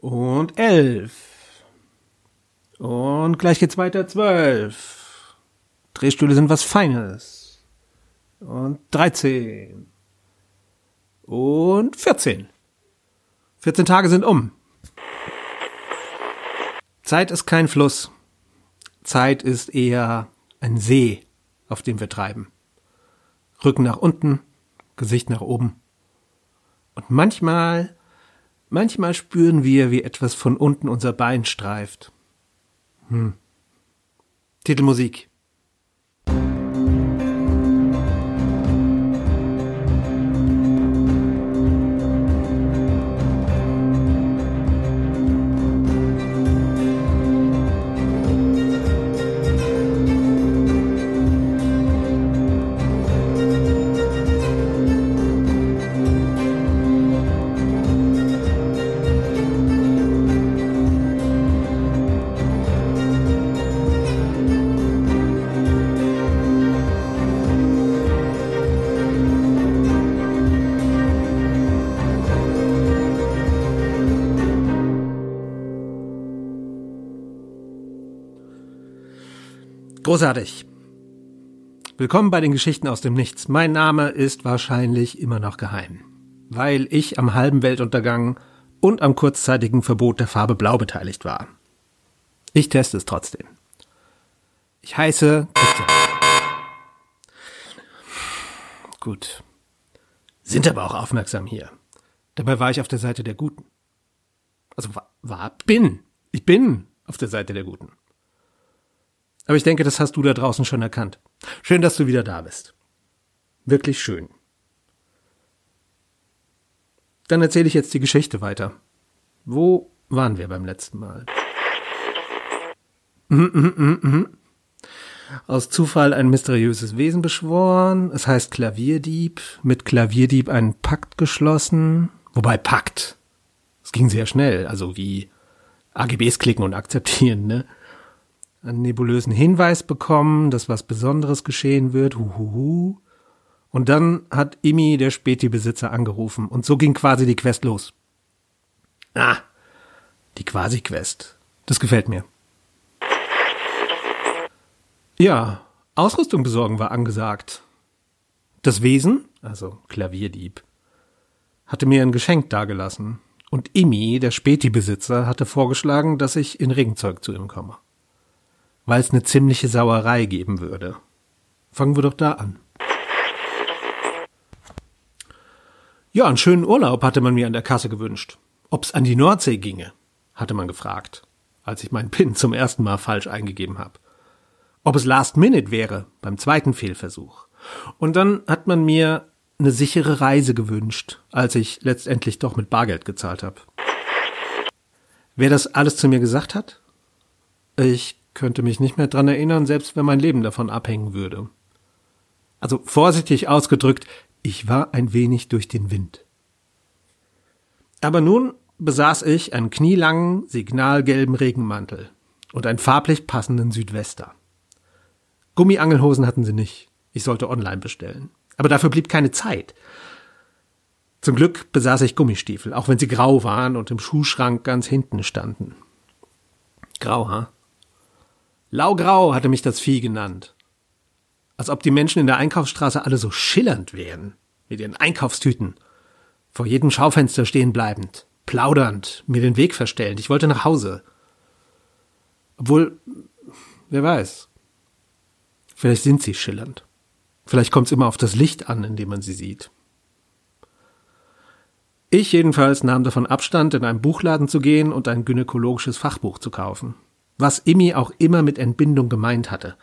Und elf. Und gleich geht's weiter zwölf. Drehstühle sind was Feines. Und dreizehn. Und vierzehn. Vierzehn Tage sind um. Zeit ist kein Fluss. Zeit ist eher ein See, auf dem wir treiben. Rücken nach unten, Gesicht nach oben. Und manchmal, manchmal spüren wir, wie etwas von unten unser Bein streift. Hm. Titelmusik. Großartig. Willkommen bei den Geschichten aus dem Nichts. Mein Name ist wahrscheinlich immer noch geheim, weil ich am halben Weltuntergang und am kurzzeitigen Verbot der Farbe Blau beteiligt war. Ich teste es trotzdem. Ich heiße Christian. Gut. Sind aber auch aufmerksam hier. Dabei war ich auf der Seite der Guten. Also war, war bin. Ich bin auf der Seite der Guten. Aber ich denke, das hast du da draußen schon erkannt. Schön, dass du wieder da bist. Wirklich schön. Dann erzähle ich jetzt die Geschichte weiter. Wo waren wir beim letzten Mal? Mhm, mhm, mhm, mhm. Aus Zufall ein mysteriöses Wesen beschworen. Es heißt Klavierdieb. Mit Klavierdieb einen Pakt geschlossen. Wobei Pakt. Es ging sehr schnell. Also wie AGBs klicken und akzeptieren, ne? Einen nebulösen Hinweis bekommen, dass was Besonderes geschehen wird. Huhuhu. Und dann hat Imi, der Späti-Besitzer, angerufen. Und so ging quasi die Quest los. Ah, die Quasi-Quest. Das gefällt mir. Ja, Ausrüstung besorgen war angesagt. Das Wesen, also Klavierdieb, hatte mir ein Geschenk dagelassen. Und Imi, der Späti-Besitzer, hatte vorgeschlagen, dass ich in Regenzeug zu ihm komme weil es eine ziemliche Sauerei geben würde. Fangen wir doch da an. Ja, einen schönen Urlaub hatte man mir an der Kasse gewünscht. Ob's an die Nordsee ginge, hatte man gefragt, als ich meinen PIN zum ersten Mal falsch eingegeben habe. Ob es Last Minute wäre, beim zweiten Fehlversuch. Und dann hat man mir eine sichere Reise gewünscht, als ich letztendlich doch mit Bargeld gezahlt habe. Wer das alles zu mir gesagt hat? Ich könnte mich nicht mehr dran erinnern, selbst wenn mein Leben davon abhängen würde. Also vorsichtig ausgedrückt, ich war ein wenig durch den Wind. Aber nun besaß ich einen knielangen, signalgelben Regenmantel und einen farblich passenden Südwester. Gummiangelhosen hatten sie nicht. Ich sollte online bestellen. Aber dafür blieb keine Zeit. Zum Glück besaß ich Gummistiefel, auch wenn sie grau waren und im Schuhschrank ganz hinten standen. Grau, ha? Laugrau hatte mich das Vieh genannt. Als ob die Menschen in der Einkaufsstraße alle so schillernd wären, mit ihren Einkaufstüten, vor jedem Schaufenster stehen bleibend, plaudernd, mir den Weg verstellend. Ich wollte nach Hause. Obwohl, wer weiß. Vielleicht sind sie schillernd. Vielleicht kommt es immer auf das Licht an, in dem man sie sieht. Ich jedenfalls nahm davon Abstand, in einen Buchladen zu gehen und ein gynäkologisches Fachbuch zu kaufen was Imi auch immer mit Entbindung gemeint hatte.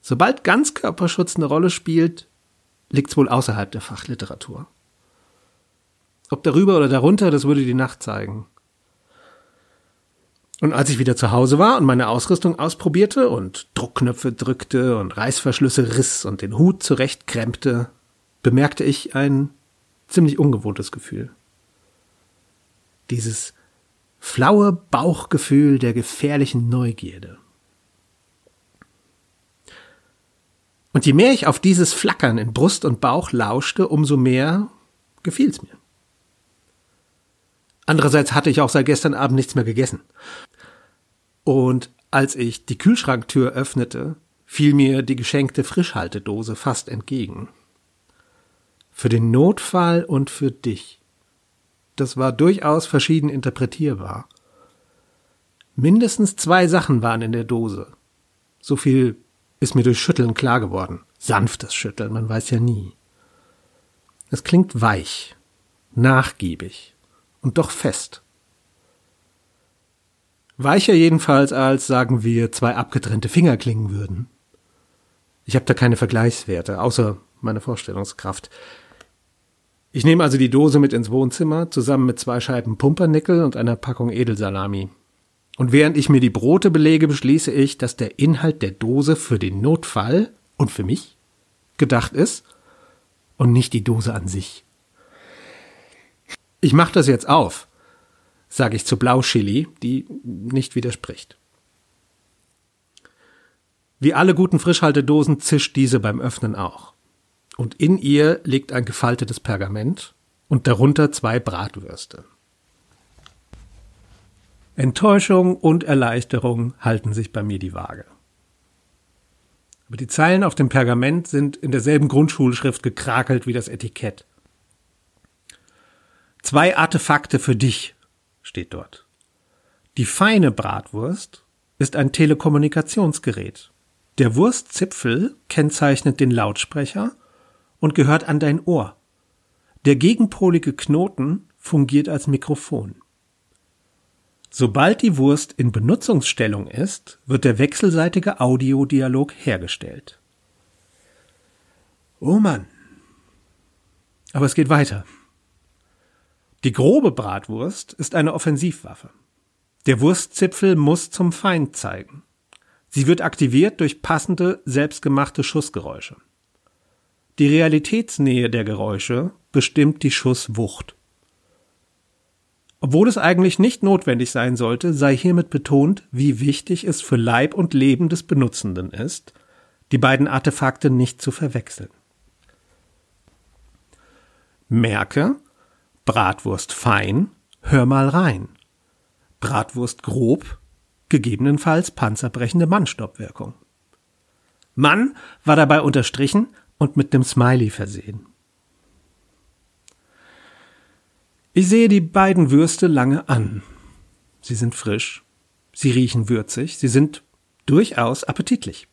Sobald Ganzkörperschutz eine Rolle spielt, liegt's wohl außerhalb der Fachliteratur. Ob darüber oder darunter, das würde die Nacht zeigen. Und als ich wieder zu Hause war und meine Ausrüstung ausprobierte und Druckknöpfe drückte und Reißverschlüsse riss und den Hut zurechtkrempte, bemerkte ich ein ziemlich ungewohntes Gefühl. Dieses flaue Bauchgefühl der gefährlichen Neugierde. Und je mehr ich auf dieses Flackern in Brust und Bauch lauschte, umso mehr gefiel's mir. Andererseits hatte ich auch seit gestern Abend nichts mehr gegessen. Und als ich die Kühlschranktür öffnete, fiel mir die geschenkte Frischhaltedose fast entgegen. Für den Notfall und für dich. Das war durchaus verschieden interpretierbar. Mindestens zwei Sachen waren in der Dose. So viel ist mir durch Schütteln klar geworden. Sanftes Schütteln, man weiß ja nie. Es klingt weich, nachgiebig und doch fest. Weicher jedenfalls als, sagen wir, zwei abgetrennte Finger klingen würden. Ich habe da keine Vergleichswerte, außer meine Vorstellungskraft. Ich nehme also die Dose mit ins Wohnzimmer, zusammen mit zwei Scheiben Pumpernickel und einer Packung Edelsalami. Und während ich mir die Brote belege, beschließe ich, dass der Inhalt der Dose für den Notfall und für mich gedacht ist und nicht die Dose an sich. Ich mache das jetzt auf, sage ich zu Blauchili, die nicht widerspricht. Wie alle guten Frischhaltedosen zischt diese beim Öffnen auch. Und in ihr liegt ein gefaltetes Pergament und darunter zwei Bratwürste. Enttäuschung und Erleichterung halten sich bei mir die Waage. Aber die Zeilen auf dem Pergament sind in derselben Grundschulschrift gekrakelt wie das Etikett. Zwei Artefakte für dich steht dort. Die feine Bratwurst ist ein Telekommunikationsgerät. Der Wurstzipfel kennzeichnet den Lautsprecher und gehört an dein Ohr. Der gegenpolige Knoten fungiert als Mikrofon. Sobald die Wurst in Benutzungsstellung ist, wird der wechselseitige Audiodialog hergestellt. Oh Mann. Aber es geht weiter. Die grobe Bratwurst ist eine Offensivwaffe. Der Wurstzipfel muss zum Feind zeigen. Sie wird aktiviert durch passende, selbstgemachte Schussgeräusche. Die Realitätsnähe der Geräusche bestimmt die Schusswucht. Obwohl es eigentlich nicht notwendig sein sollte, sei hiermit betont, wie wichtig es für Leib und Leben des Benutzenden ist, die beiden Artefakte nicht zu verwechseln. Merke, Bratwurst fein, hör mal rein. Bratwurst grob, gegebenenfalls panzerbrechende Mannstoppwirkung. Mann war dabei unterstrichen und mit dem Smiley versehen. Ich sehe die beiden Würste lange an. Sie sind frisch, sie riechen würzig, sie sind durchaus appetitlich.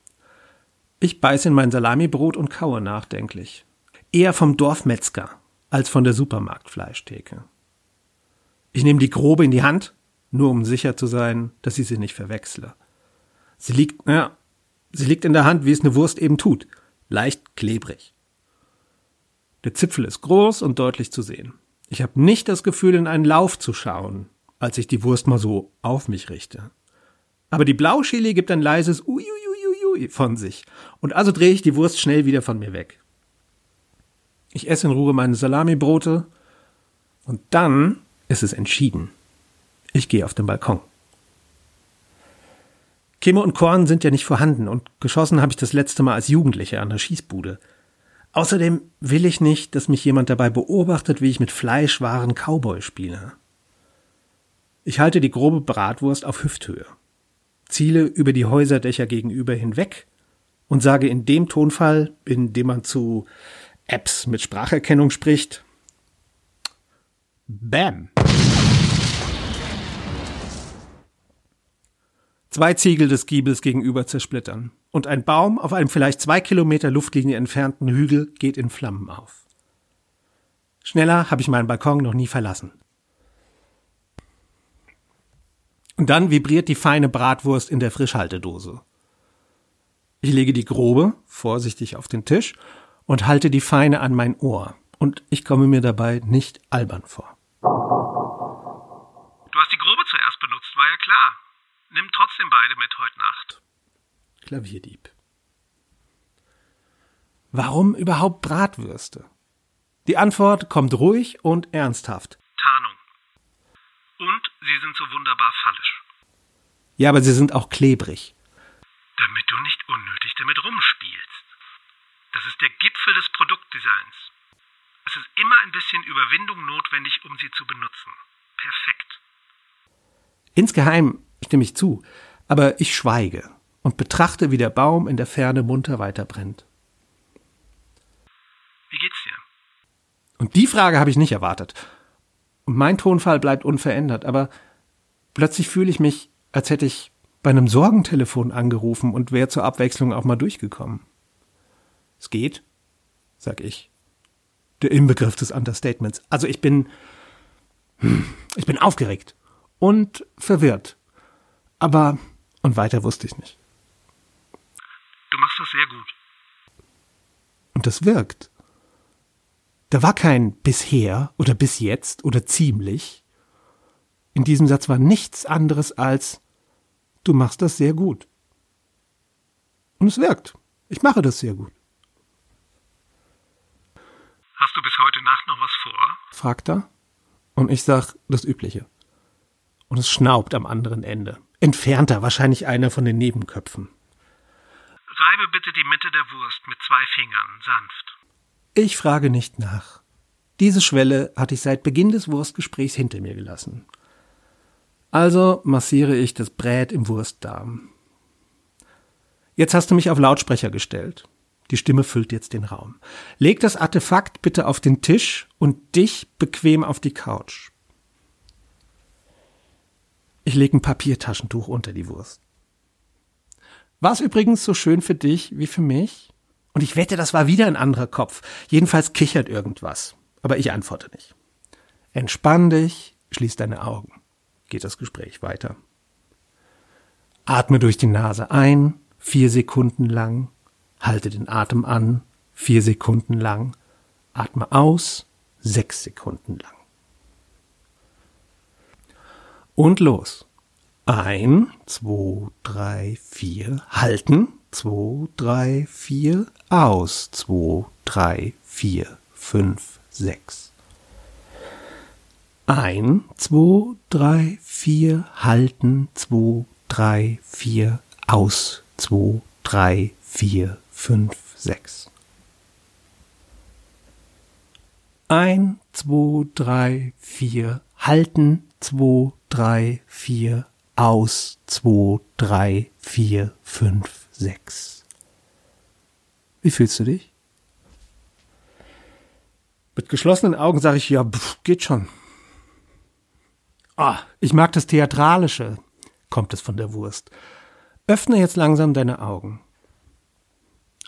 Ich beiße in mein Salamibrot und kaue nachdenklich. Eher vom Dorfmetzger als von der Supermarktfleischtheke. Ich nehme die grobe in die Hand, nur um sicher zu sein, dass ich sie nicht verwechsle. Sie liegt, ja, sie liegt in der Hand, wie es eine Wurst eben tut, leicht klebrig. Der Zipfel ist groß und deutlich zu sehen. Ich habe nicht das Gefühl, in einen Lauf zu schauen, als ich die Wurst mal so auf mich richte. Aber die Blauschili gibt ein leises Uiuiuiui von sich. Und also drehe ich die Wurst schnell wieder von mir weg. Ich esse in Ruhe meine Salamibrote und dann ist es entschieden. Ich gehe auf den Balkon. Kimme und Korn sind ja nicht vorhanden und geschossen habe ich das letzte Mal als Jugendlicher an der Schießbude. Außerdem will ich nicht, dass mich jemand dabei beobachtet, wie ich mit Fleischwaren Cowboy spiele. Ich halte die grobe Bratwurst auf Hüfthöhe, ziele über die Häuserdächer gegenüber hinweg und sage in dem Tonfall, in dem man zu Apps mit Spracherkennung spricht, Bam. Zwei Ziegel des Giebels gegenüber zersplittern und ein Baum auf einem vielleicht zwei Kilometer Luftlinie entfernten Hügel geht in Flammen auf. Schneller habe ich meinen Balkon noch nie verlassen. Und dann vibriert die feine Bratwurst in der Frischhaltedose. Ich lege die grobe vorsichtig auf den Tisch und halte die feine an mein Ohr. Und ich komme mir dabei nicht albern vor. Du hast die grobe zuerst benutzt, war ja klar. Nimm trotzdem beide mit heute Nacht. Klavierdieb. Warum überhaupt Bratwürste? Die Antwort kommt ruhig und ernsthaft. Tarnung. Und sie sind so wunderbar fallisch. Ja, aber sie sind auch klebrig. Damit du nicht unnötig damit rumspielst. der Gipfel des Produktdesigns. Es ist immer ein bisschen Überwindung notwendig, um sie zu benutzen. Perfekt. Insgeheim stimme ich zu, aber ich schweige und betrachte, wie der Baum in der Ferne munter weiterbrennt. Wie geht's dir? Und die Frage habe ich nicht erwartet. Und mein Tonfall bleibt unverändert, aber plötzlich fühle ich mich, als hätte ich bei einem Sorgentelefon angerufen und wäre zur Abwechslung auch mal durchgekommen. Es geht, sag ich. Der Inbegriff des Understatements. Also ich bin, hm, ich bin aufgeregt und verwirrt. Aber, und weiter wusste ich nicht. Du machst das sehr gut. Und das wirkt. Da war kein bisher oder bis jetzt oder ziemlich. In diesem Satz war nichts anderes als du machst das sehr gut. Und es wirkt. Ich mache das sehr gut. Hast du bis heute Nacht noch was vor? fragt er. Und ich sag das Übliche. Und es schnaubt am anderen Ende. Entfernter, wahrscheinlich einer von den Nebenköpfen. Reibe bitte die Mitte der Wurst mit zwei Fingern, sanft. Ich frage nicht nach. Diese Schwelle hatte ich seit Beginn des Wurstgesprächs hinter mir gelassen. Also massiere ich das Brät im Wurstdarm. Jetzt hast du mich auf Lautsprecher gestellt. Die Stimme füllt jetzt den Raum. Leg das Artefakt bitte auf den Tisch und dich bequem auf die Couch. Ich lege ein Papiertaschentuch unter die Wurst. War es übrigens so schön für dich wie für mich? Und ich wette, das war wieder ein anderer Kopf. Jedenfalls kichert irgendwas. Aber ich antworte nicht. Entspann dich, schließ deine Augen. Geht das Gespräch weiter. Atme durch die Nase ein, vier Sekunden lang. Halte den Atem an, vier Sekunden lang. Atme aus, sechs Sekunden lang. Und los. Ein, zwei, drei, vier. Halten. Zwei, drei, vier. Aus. Zwei, drei, vier, fünf, sechs. Ein, zwei, drei, vier. Halten. Zwei, drei, vier. Aus. Zwei, drei, vier, fünf, sechs. Ein, zwei, drei, vier. Halten. Zwei, drei, vier. Aus. Zwei, drei, vier, fünf, sechs. Wie fühlst du dich? Mit geschlossenen Augen sage ich, ja, pff, geht schon. Ah, ich mag das Theatralische, kommt es von der Wurst. Öffne jetzt langsam deine Augen.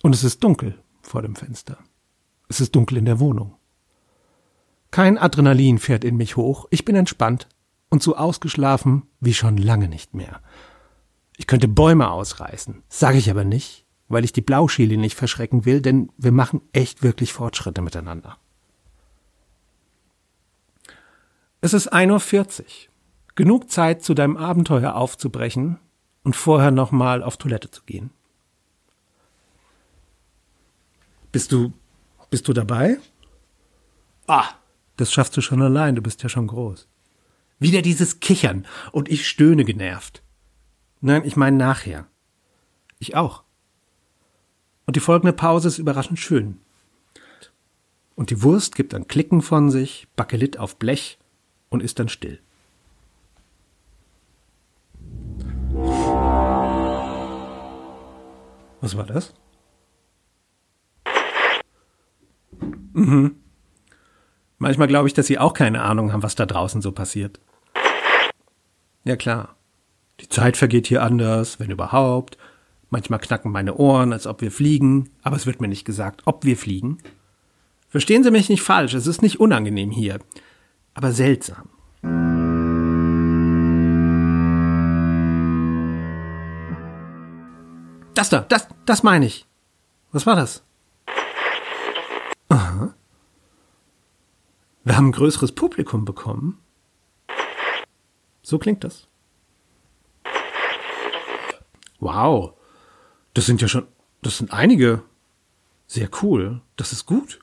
Und es ist dunkel vor dem Fenster. Es ist dunkel in der Wohnung. Kein Adrenalin fährt in mich hoch, ich bin entspannt und so ausgeschlafen wie schon lange nicht mehr. Ich könnte Bäume ausreißen, sage ich aber nicht, weil ich die Blauschiele nicht verschrecken will, denn wir machen echt wirklich Fortschritte miteinander. Es ist 1.40 Uhr. Genug Zeit, zu deinem Abenteuer aufzubrechen und vorher nochmal auf Toilette zu gehen. Bist du, bist du dabei? Ah, das schaffst du schon allein, du bist ja schon groß. Wieder dieses Kichern und ich stöhne genervt. Nein, ich meine nachher. Ich auch. Und die folgende Pause ist überraschend schön. Und die Wurst gibt ein Klicken von sich, Bakelit auf Blech und ist dann still. Was war das? Mhm. Manchmal glaube ich, dass sie auch keine Ahnung haben, was da draußen so passiert. Ja klar. Die Zeit vergeht hier anders, wenn überhaupt. Manchmal knacken meine Ohren, als ob wir fliegen, aber es wird mir nicht gesagt, ob wir fliegen. Verstehen Sie mich nicht falsch, es ist nicht unangenehm hier, aber seltsam. Das da, das, das meine ich. Was war das? Aha. Wir haben ein größeres Publikum bekommen. So klingt das. Wow. Das sind ja schon, das sind einige. Sehr cool. Das ist gut.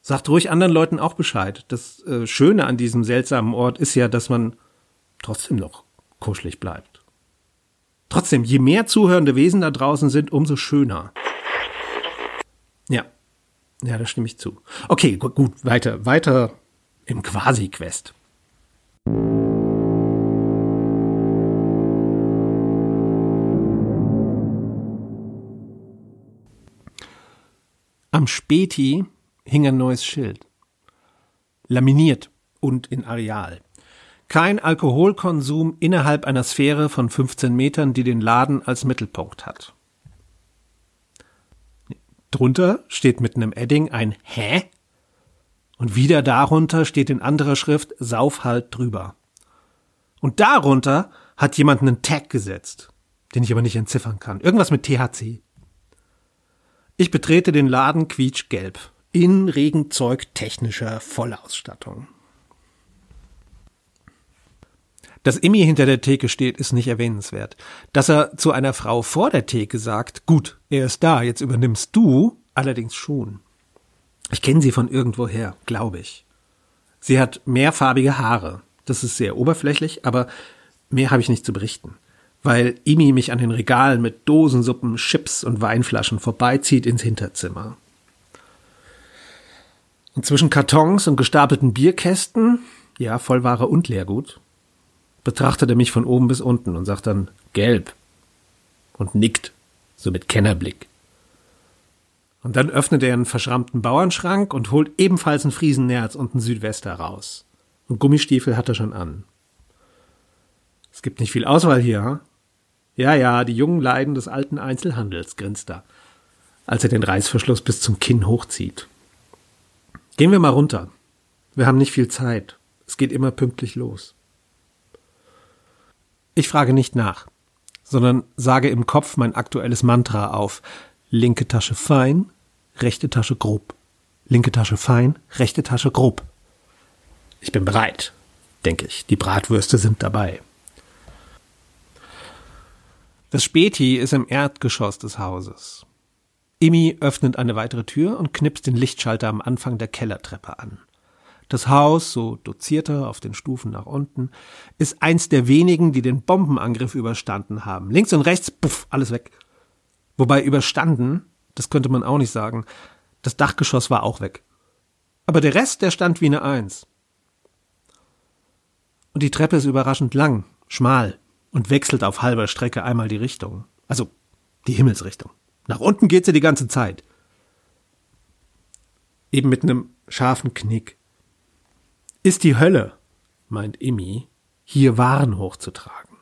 Sagt ruhig anderen Leuten auch Bescheid. Das äh, Schöne an diesem seltsamen Ort ist ja, dass man trotzdem noch kuschelig bleibt. Trotzdem, je mehr zuhörende Wesen da draußen sind, umso schöner. Ja. Ja, da stimme ich zu. Okay, gut, gut weiter, weiter im Quasi-Quest. Am Späti hing ein neues Schild. Laminiert und in Areal. Kein Alkoholkonsum innerhalb einer Sphäre von 15 Metern, die den Laden als Mittelpunkt hat. Drunter steht mit einem Edding ein Hä? Und wieder darunter steht in anderer Schrift Sauf halt drüber. Und darunter hat jemand einen Tag gesetzt, den ich aber nicht entziffern kann. Irgendwas mit THC. Ich betrete den Laden quietschgelb, in Regenzeug technischer Vollausstattung. Dass Immi hinter der Theke steht, ist nicht erwähnenswert. Dass er zu einer Frau vor der Theke sagt, gut, er ist da, jetzt übernimmst du, allerdings schon. Ich kenne sie von irgendwoher, glaube ich. Sie hat mehrfarbige Haare. Das ist sehr oberflächlich, aber mehr habe ich nicht zu berichten weil Imi mich an den Regalen mit Dosensuppen, Chips und Weinflaschen vorbeizieht ins Hinterzimmer. Und zwischen Kartons und gestapelten Bierkästen, ja, Vollware und Leergut, betrachtet er mich von oben bis unten und sagt dann gelb und nickt, so mit Kennerblick. Und dann öffnet er einen verschrammten Bauernschrank und holt ebenfalls ein Friesennerz und einen Südwester raus. Und Gummistiefel hat er schon an. Es gibt nicht viel Auswahl hier, hm? Ja, ja, die jungen Leiden des alten Einzelhandels, grinst er, als er den Reißverschluss bis zum Kinn hochzieht. Gehen wir mal runter. Wir haben nicht viel Zeit. Es geht immer pünktlich los. Ich frage nicht nach, sondern sage im Kopf mein aktuelles Mantra auf. Linke Tasche fein, rechte Tasche grob. Linke Tasche fein, rechte Tasche grob. Ich bin bereit, denke ich. Die Bratwürste sind dabei. Das Späti ist im Erdgeschoss des Hauses. Imi öffnet eine weitere Tür und knipst den Lichtschalter am Anfang der Kellertreppe an. Das Haus, so dozierter auf den Stufen nach unten, ist eins der wenigen, die den Bombenangriff überstanden haben. Links und rechts, puff, alles weg. Wobei überstanden, das könnte man auch nicht sagen. Das Dachgeschoss war auch weg. Aber der Rest, der stand wie eine Eins. Und die Treppe ist überraschend lang, schmal, und wechselt auf halber Strecke einmal die Richtung. Also die Himmelsrichtung. Nach unten geht sie die ganze Zeit. Eben mit einem scharfen Knick. Ist die Hölle, meint Immi, hier Waren hochzutragen.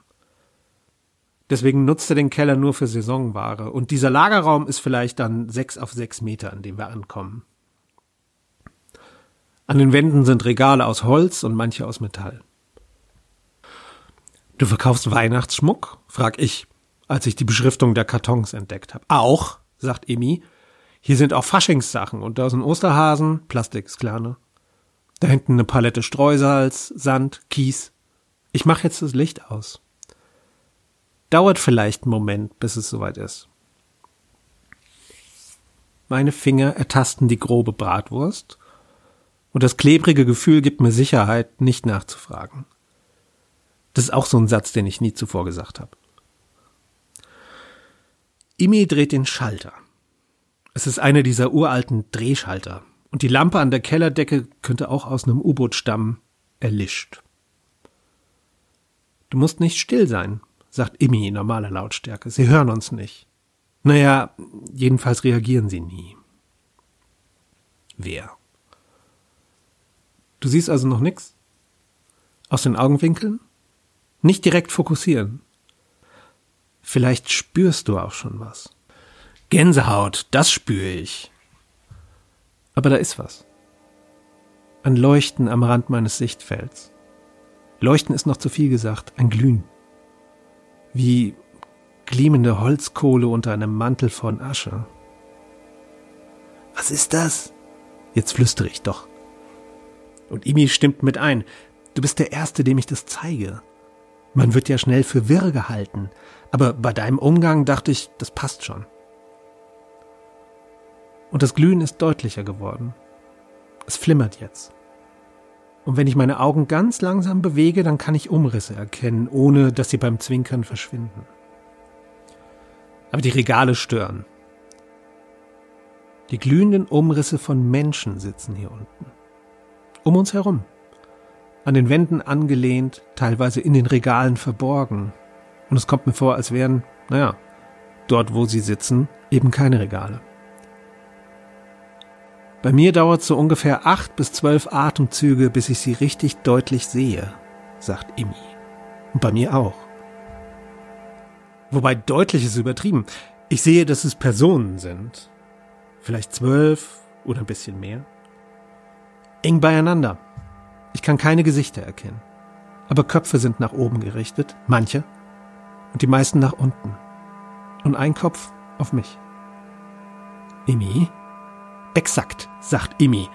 Deswegen nutzt er den Keller nur für Saisonware und dieser Lagerraum ist vielleicht dann sechs auf sechs Meter, an dem wir ankommen. An den Wänden sind Regale aus Holz und manche aus Metall. Du verkaufst Weihnachtsschmuck? frag ich, als ich die Beschriftung der Kartons entdeckt habe. Auch, sagt Emi. Hier sind auch Faschingssachen und da sind Osterhasen, Plastik ist klar, ne? Da hinten eine Palette Streusalz, Sand, Kies. Ich mache jetzt das Licht aus. Dauert vielleicht einen Moment, bis es soweit ist. Meine Finger ertasten die grobe Bratwurst und das klebrige Gefühl gibt mir Sicherheit, nicht nachzufragen. Das ist auch so ein Satz, den ich nie zuvor gesagt habe. Imi dreht den Schalter. Es ist einer dieser uralten Drehschalter. Und die Lampe an der Kellerdecke könnte auch aus einem U-Boot stammen, erlischt. Du musst nicht still sein, sagt Imi in normaler Lautstärke. Sie hören uns nicht. Naja, jedenfalls reagieren sie nie. Wer? Du siehst also noch nix? Aus den Augenwinkeln? Nicht direkt fokussieren. Vielleicht spürst du auch schon was. Gänsehaut, das spüre ich. Aber da ist was. Ein Leuchten am Rand meines Sichtfelds. Leuchten ist noch zu viel gesagt, ein Glühen. Wie glimmende Holzkohle unter einem Mantel von Asche. Was ist das? Jetzt flüstere ich doch. Und Imi stimmt mit ein. Du bist der Erste, dem ich das zeige. Man wird ja schnell für wirr gehalten, aber bei deinem Umgang dachte ich, das passt schon. Und das Glühen ist deutlicher geworden. Es flimmert jetzt. Und wenn ich meine Augen ganz langsam bewege, dann kann ich Umrisse erkennen, ohne dass sie beim Zwinkern verschwinden. Aber die Regale stören. Die glühenden Umrisse von Menschen sitzen hier unten. Um uns herum. An den Wänden angelehnt, teilweise in den Regalen verborgen. Und es kommt mir vor, als wären, naja, dort wo sie sitzen, eben keine Regale. Bei mir dauert so ungefähr acht bis zwölf Atemzüge, bis ich sie richtig deutlich sehe, sagt Imi. Und bei mir auch. Wobei deutlich ist übertrieben. Ich sehe, dass es Personen sind. Vielleicht zwölf oder ein bisschen mehr. Eng beieinander. Ich kann keine Gesichter erkennen. Aber Köpfe sind nach oben gerichtet, manche, und die meisten nach unten. Und ein Kopf auf mich. Imi? Exakt, sagt Imi.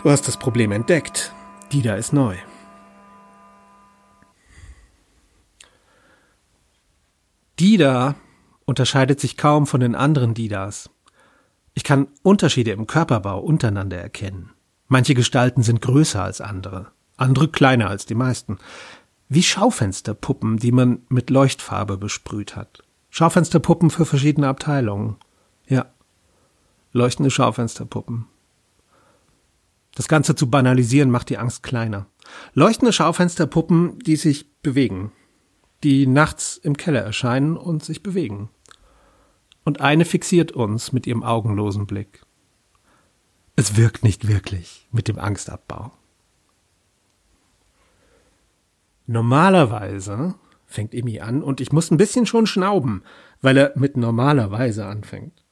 Du hast das Problem entdeckt. Dida ist neu. Dida unterscheidet sich kaum von den anderen Didas. Ich kann Unterschiede im Körperbau untereinander erkennen. Manche Gestalten sind größer als andere, andere kleiner als die meisten. Wie Schaufensterpuppen, die man mit Leuchtfarbe besprüht hat. Schaufensterpuppen für verschiedene Abteilungen. Leuchtende Schaufensterpuppen. Das Ganze zu banalisieren macht die Angst kleiner. Leuchtende Schaufensterpuppen, die sich bewegen, die nachts im Keller erscheinen und sich bewegen. Und eine fixiert uns mit ihrem augenlosen Blick. Es wirkt nicht wirklich mit dem Angstabbau. Normalerweise fängt Emi an und ich muss ein bisschen schon schnauben, weil er mit normalerweise anfängt.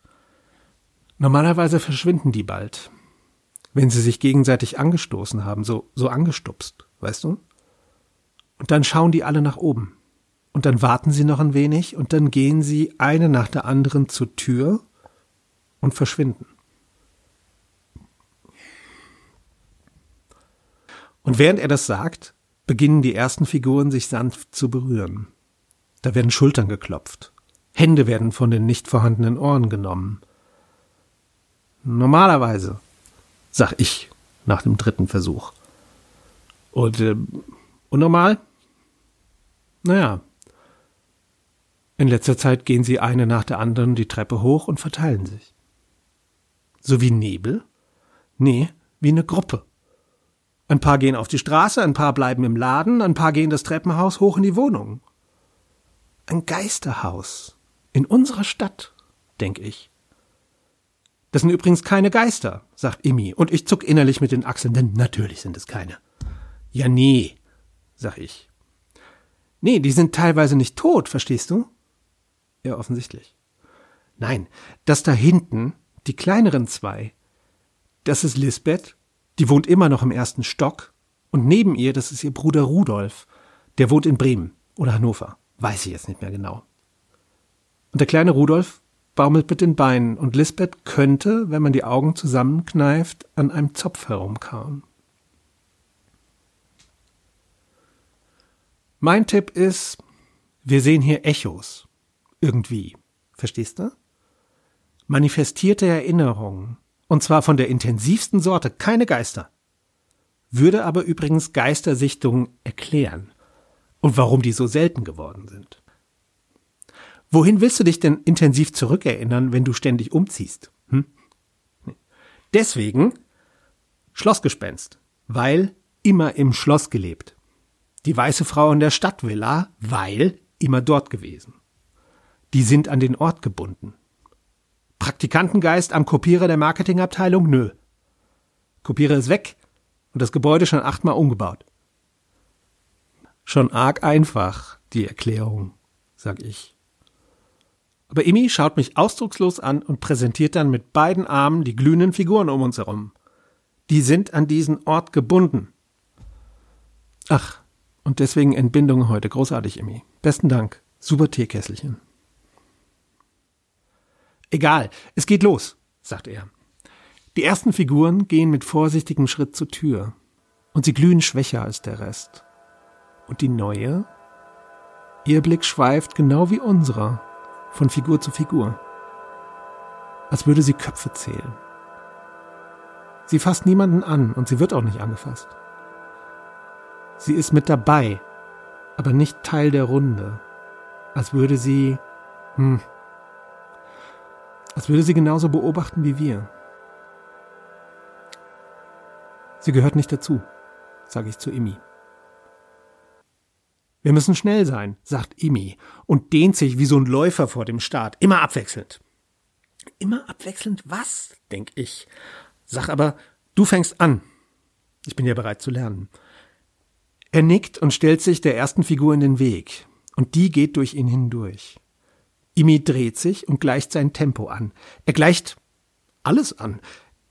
Normalerweise verschwinden die bald, wenn sie sich gegenseitig angestoßen haben, so, so angestupst, weißt du? Und dann schauen die alle nach oben. Und dann warten sie noch ein wenig und dann gehen sie eine nach der anderen zur Tür und verschwinden. Und während er das sagt, beginnen die ersten Figuren sich sanft zu berühren. Da werden Schultern geklopft. Hände werden von den nicht vorhandenen Ohren genommen. Normalerweise, sag ich nach dem dritten Versuch. Und äh, unnormal? Naja. In letzter Zeit gehen sie eine nach der anderen die Treppe hoch und verteilen sich. So wie Nebel? Nee, wie eine Gruppe. Ein paar gehen auf die Straße, ein paar bleiben im Laden, ein paar gehen das Treppenhaus hoch in die Wohnung. Ein Geisterhaus. In unserer Stadt, denk ich. Das sind übrigens keine Geister, sagt Imi, und ich zuck innerlich mit den Achseln, denn natürlich sind es keine. Ja, nee, sag ich. Nee, die sind teilweise nicht tot, verstehst du? Ja, offensichtlich. Nein, das da hinten, die kleineren zwei, das ist Lisbeth, die wohnt immer noch im ersten Stock, und neben ihr, das ist ihr Bruder Rudolf, der wohnt in Bremen oder Hannover, weiß ich jetzt nicht mehr genau. Und der kleine Rudolf baumelt mit den Beinen und Lisbeth könnte, wenn man die Augen zusammenkneift, an einem Zopf herumkauen. Mein Tipp ist, wir sehen hier Echos. Irgendwie. Verstehst du? Manifestierte Erinnerungen. Und zwar von der intensivsten Sorte, keine Geister. Würde aber übrigens Geistersichtungen erklären. Und warum die so selten geworden sind. Wohin willst du dich denn intensiv zurückerinnern, wenn du ständig umziehst? Hm? Deswegen Schlossgespenst, weil immer im Schloss gelebt. Die weiße Frau in der Stadtvilla, weil immer dort gewesen. Die sind an den Ort gebunden. Praktikantengeist am Kopierer der Marketingabteilung? Nö. Kopierer ist weg und das Gebäude schon achtmal umgebaut. Schon arg einfach, die Erklärung, sag ich. Aber Imi schaut mich ausdruckslos an und präsentiert dann mit beiden Armen die glühenden Figuren um uns herum. Die sind an diesen Ort gebunden. Ach, und deswegen Entbindung heute. Großartig, Imi. Besten Dank. Super Teekesselchen. Egal, es geht los, sagt er. Die ersten Figuren gehen mit vorsichtigem Schritt zur Tür. Und sie glühen schwächer als der Rest. Und die neue? Ihr Blick schweift genau wie unserer von Figur zu Figur, als würde sie Köpfe zählen. Sie fasst niemanden an und sie wird auch nicht angefasst. Sie ist mit dabei, aber nicht Teil der Runde, als würde sie, hm, Als würde sie genauso beobachten wie wir. Sie gehört nicht dazu, sage ich zu Imi. Wir müssen schnell sein, sagt Imi und dehnt sich wie so ein Läufer vor dem Start, immer abwechselnd. Immer abwechselnd was? denk ich. Sag aber, du fängst an. Ich bin ja bereit zu lernen. Er nickt und stellt sich der ersten Figur in den Weg, und die geht durch ihn hindurch. Imi dreht sich und gleicht sein Tempo an. Er gleicht alles an.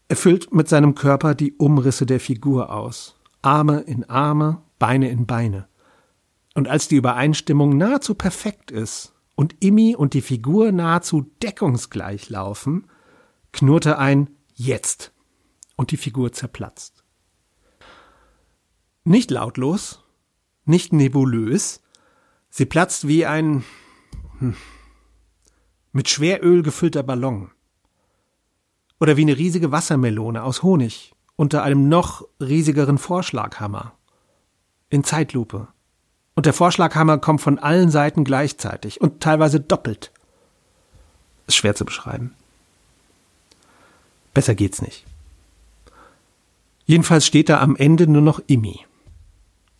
Er füllt mit seinem Körper die Umrisse der Figur aus. Arme in Arme, Beine in Beine. Und als die Übereinstimmung nahezu perfekt ist und Imi und die Figur nahezu deckungsgleich laufen, knurrte ein Jetzt und die Figur zerplatzt. Nicht lautlos, nicht nebulös, sie platzt wie ein hm, mit Schweröl gefüllter Ballon. Oder wie eine riesige Wassermelone aus Honig unter einem noch riesigeren Vorschlaghammer. In Zeitlupe. Und der Vorschlaghammer kommt von allen Seiten gleichzeitig und teilweise doppelt. Ist schwer zu beschreiben. Besser geht's nicht. Jedenfalls steht da am Ende nur noch Imi.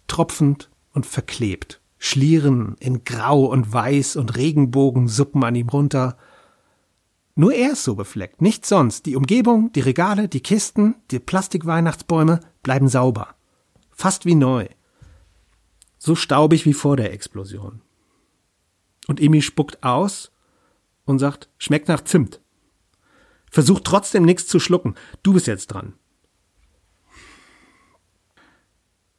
Tropfend und verklebt. Schlieren in Grau und Weiß und Regenbogen suppen an ihm runter. Nur er ist so befleckt, nicht sonst. Die Umgebung, die Regale, die Kisten, die Plastikweihnachtsbäume bleiben sauber. Fast wie neu so staubig wie vor der Explosion. Und Emi spuckt aus und sagt, schmeckt nach Zimt. Versucht trotzdem nichts zu schlucken. Du bist jetzt dran.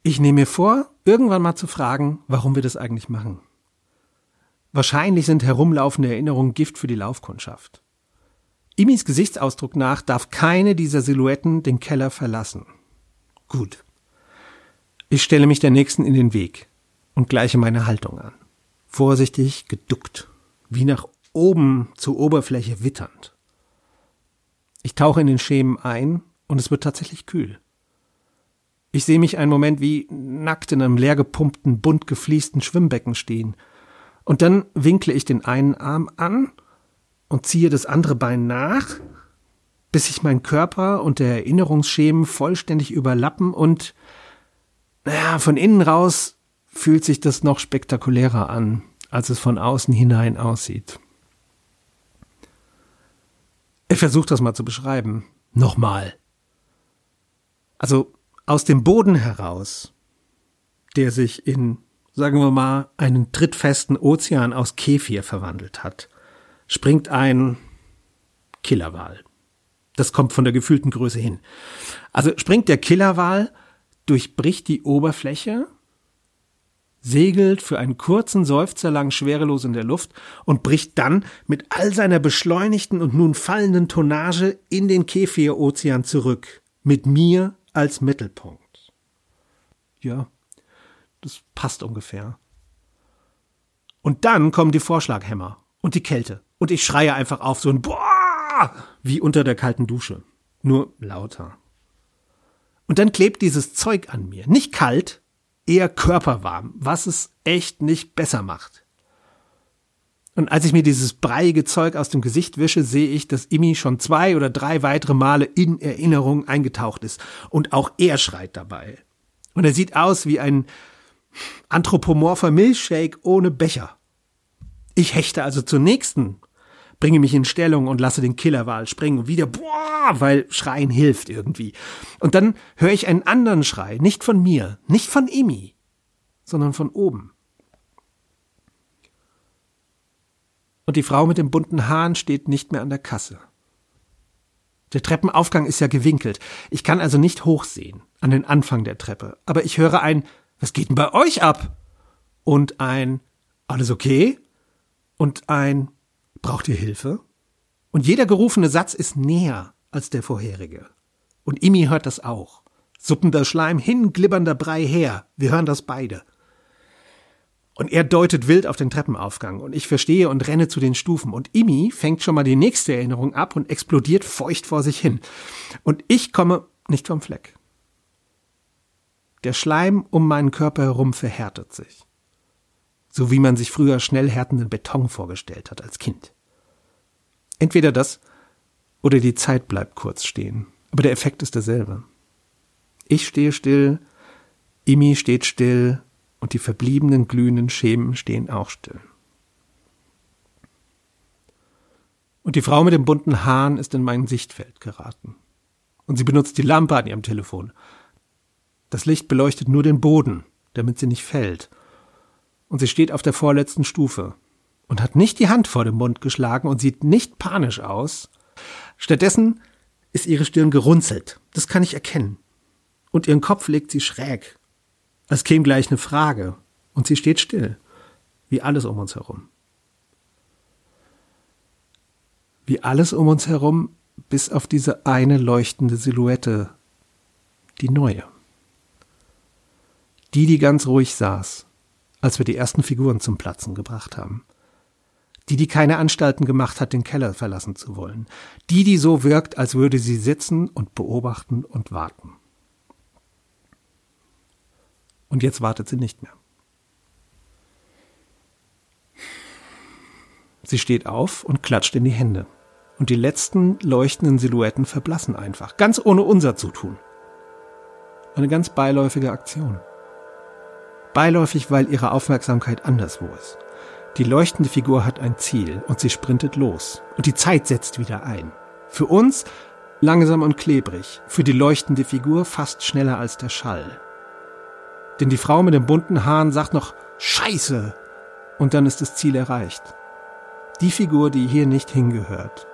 Ich nehme mir vor, irgendwann mal zu fragen, warum wir das eigentlich machen. Wahrscheinlich sind herumlaufende Erinnerungen Gift für die Laufkundschaft. Imis Gesichtsausdruck nach darf keine dieser Silhouetten den Keller verlassen. Gut. Ich stelle mich der nächsten in den Weg und gleiche meine Haltung an. Vorsichtig geduckt, wie nach oben zur Oberfläche witternd. Ich tauche in den Schemen ein und es wird tatsächlich kühl. Ich sehe mich einen Moment wie nackt in einem leer gepumpten, bunt gefliesten Schwimmbecken stehen. Und dann winkle ich den einen Arm an und ziehe das andere Bein nach, bis sich mein Körper und der Erinnerungsschemen vollständig überlappen und, naja, von innen raus fühlt sich das noch spektakulärer an, als es von außen hinein aussieht. Er versucht das mal zu beschreiben. Nochmal. Also aus dem Boden heraus, der sich in, sagen wir mal, einen trittfesten Ozean aus Kefir verwandelt hat, springt ein Killerwal. Das kommt von der gefühlten Größe hin. Also springt der Killerwal, durchbricht die Oberfläche segelt für einen kurzen Seufzer lang schwerelos in der Luft und bricht dann mit all seiner beschleunigten und nun fallenden Tonnage in den Kefir-Ozean zurück, mit mir als Mittelpunkt. Ja, das passt ungefähr. Und dann kommen die Vorschlaghämmer und die Kälte und ich schreie einfach auf so ein Boah, wie unter der kalten Dusche, nur lauter. Und dann klebt dieses Zeug an mir, nicht kalt, eher körperwarm, was es echt nicht besser macht. Und als ich mir dieses breiige Zeug aus dem Gesicht wische, sehe ich, dass Imi schon zwei oder drei weitere Male in Erinnerung eingetaucht ist. Und auch er schreit dabei. Und er sieht aus wie ein anthropomorpher Milchshake ohne Becher. Ich hechte also zur nächsten bringe mich in Stellung und lasse den Killerwal springen und wieder, boah, weil Schreien hilft irgendwie. Und dann höre ich einen anderen Schrei, nicht von mir, nicht von Imi, sondern von oben. Und die Frau mit dem bunten Haaren steht nicht mehr an der Kasse. Der Treppenaufgang ist ja gewinkelt. Ich kann also nicht hochsehen an den Anfang der Treppe. Aber ich höre ein, was geht denn bei euch ab? Und ein, alles okay? Und ein, Braucht ihr Hilfe? Und jeder gerufene Satz ist näher als der vorherige. Und Imi hört das auch. Suppender Schleim hin, glibbernder Brei her. Wir hören das beide. Und er deutet wild auf den Treppenaufgang und ich verstehe und renne zu den Stufen und Imi fängt schon mal die nächste Erinnerung ab und explodiert feucht vor sich hin. Und ich komme nicht vom Fleck. Der Schleim um meinen Körper herum verhärtet sich so wie man sich früher schnell härtenden Beton vorgestellt hat als Kind. Entweder das Oder die Zeit bleibt kurz stehen. Aber der Effekt ist derselbe. Ich stehe still, Imi steht still und die verbliebenen glühenden Schemen stehen auch still. Und die Frau mit dem bunten Haaren ist in mein Sichtfeld geraten. Und sie benutzt die Lampe an ihrem Telefon. Das Licht beleuchtet nur den Boden, damit sie nicht fällt. Und sie steht auf der vorletzten Stufe und hat nicht die Hand vor dem Mund geschlagen und sieht nicht panisch aus. Stattdessen ist ihre Stirn gerunzelt. Das kann ich erkennen. Und ihren Kopf legt sie schräg. Es käme gleich eine Frage. Und sie steht still. Wie alles um uns herum. Wie alles um uns herum, bis auf diese eine leuchtende Silhouette. Die neue. Die, die ganz ruhig saß, als wir die ersten Figuren zum Platzen gebracht haben. Die, die keine Anstalten gemacht hat, den Keller verlassen zu wollen. Die, die so wirkt, als würde sie sitzen und beobachten und warten. Und jetzt wartet sie nicht mehr. Sie steht auf und klatscht in die Hände. Und die letzten leuchtenden Silhouetten verblassen einfach, ganz ohne unser Zutun. Eine ganz beiläufige Aktion. Beiläufig, weil ihre Aufmerksamkeit anderswo ist. Die leuchtende Figur hat ein Ziel und sie sprintet los. Und die Zeit setzt wieder ein. Für uns langsam und klebrig, für die leuchtende Figur fast schneller als der Schall. Denn die Frau mit den bunten Haaren sagt noch Scheiße und dann ist das Ziel erreicht. Die Figur, die hier nicht hingehört,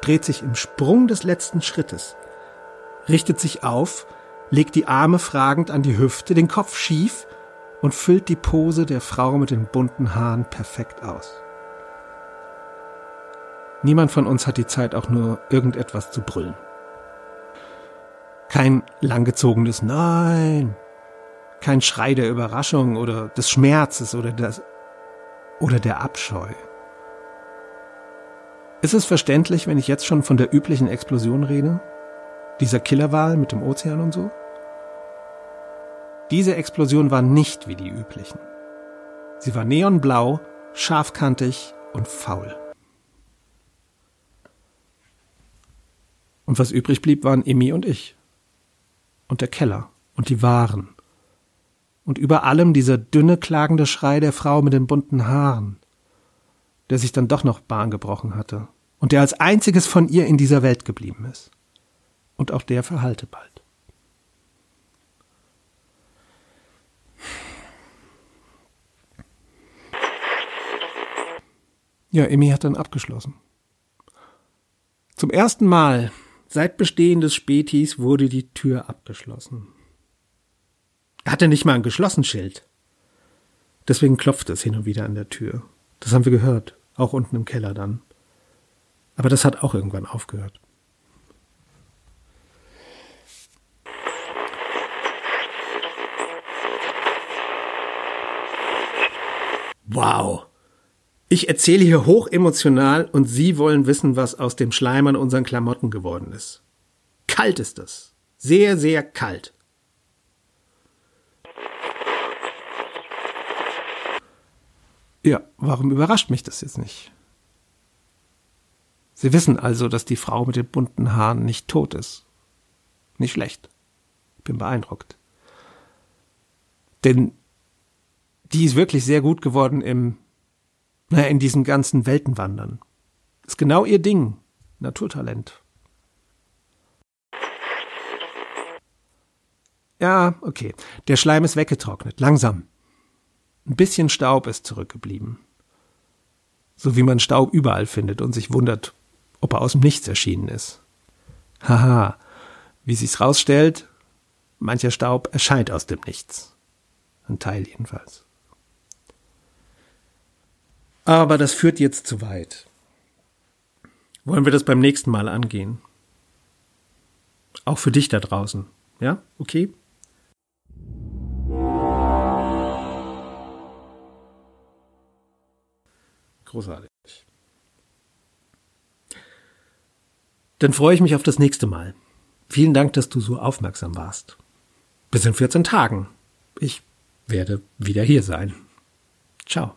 dreht sich im Sprung des letzten Schrittes, richtet sich auf, legt die Arme fragend an die Hüfte, den Kopf schief und füllt die Pose der Frau mit den bunten Haaren perfekt aus. Niemand von uns hat die Zeit auch nur irgendetwas zu brüllen. Kein langgezogenes Nein, kein Schrei der Überraschung oder des Schmerzes oder, des, oder der Abscheu. Ist es verständlich, wenn ich jetzt schon von der üblichen Explosion rede? Dieser Killerwahl mit dem Ozean und so? Diese Explosion war nicht wie die üblichen. Sie war neonblau, scharfkantig und faul. Und was übrig blieb, waren Emmy und ich. Und der Keller und die Waren. Und über allem dieser dünne, klagende Schrei der Frau mit den bunten Haaren, der sich dann doch noch Bahn gebrochen hatte und der als einziges von ihr in dieser Welt geblieben ist. Und auch der verhalte bald. Ja, Emmy hat dann abgeschlossen. Zum ersten Mal seit Bestehen des Spätis wurde die Tür abgeschlossen. Er hatte nicht mal ein geschlossen Schild. Deswegen klopfte es hin und wieder an der Tür. Das haben wir gehört, auch unten im Keller dann. Aber das hat auch irgendwann aufgehört. Wow. Ich erzähle hier hoch emotional und Sie wollen wissen, was aus dem Schleim an unseren Klamotten geworden ist. Kalt ist es. Sehr, sehr kalt. Ja, warum überrascht mich das jetzt nicht? Sie wissen also, dass die Frau mit den bunten Haaren nicht tot ist. Nicht schlecht. Bin beeindruckt. Denn die ist wirklich sehr gut geworden im naja, in diesen ganzen Weltenwandern. Ist genau ihr Ding. Naturtalent. Ja, okay. Der Schleim ist weggetrocknet. Langsam. Ein bisschen Staub ist zurückgeblieben. So wie man Staub überall findet und sich wundert, ob er aus dem Nichts erschienen ist. Haha, wie sich's rausstellt, mancher Staub erscheint aus dem Nichts. Ein Teil jedenfalls. Aber das führt jetzt zu weit. Wollen wir das beim nächsten Mal angehen? Auch für dich da draußen. Ja? Okay? Großartig. Dann freue ich mich auf das nächste Mal. Vielen Dank, dass du so aufmerksam warst. Bis in 14 Tagen. Ich werde wieder hier sein. Ciao.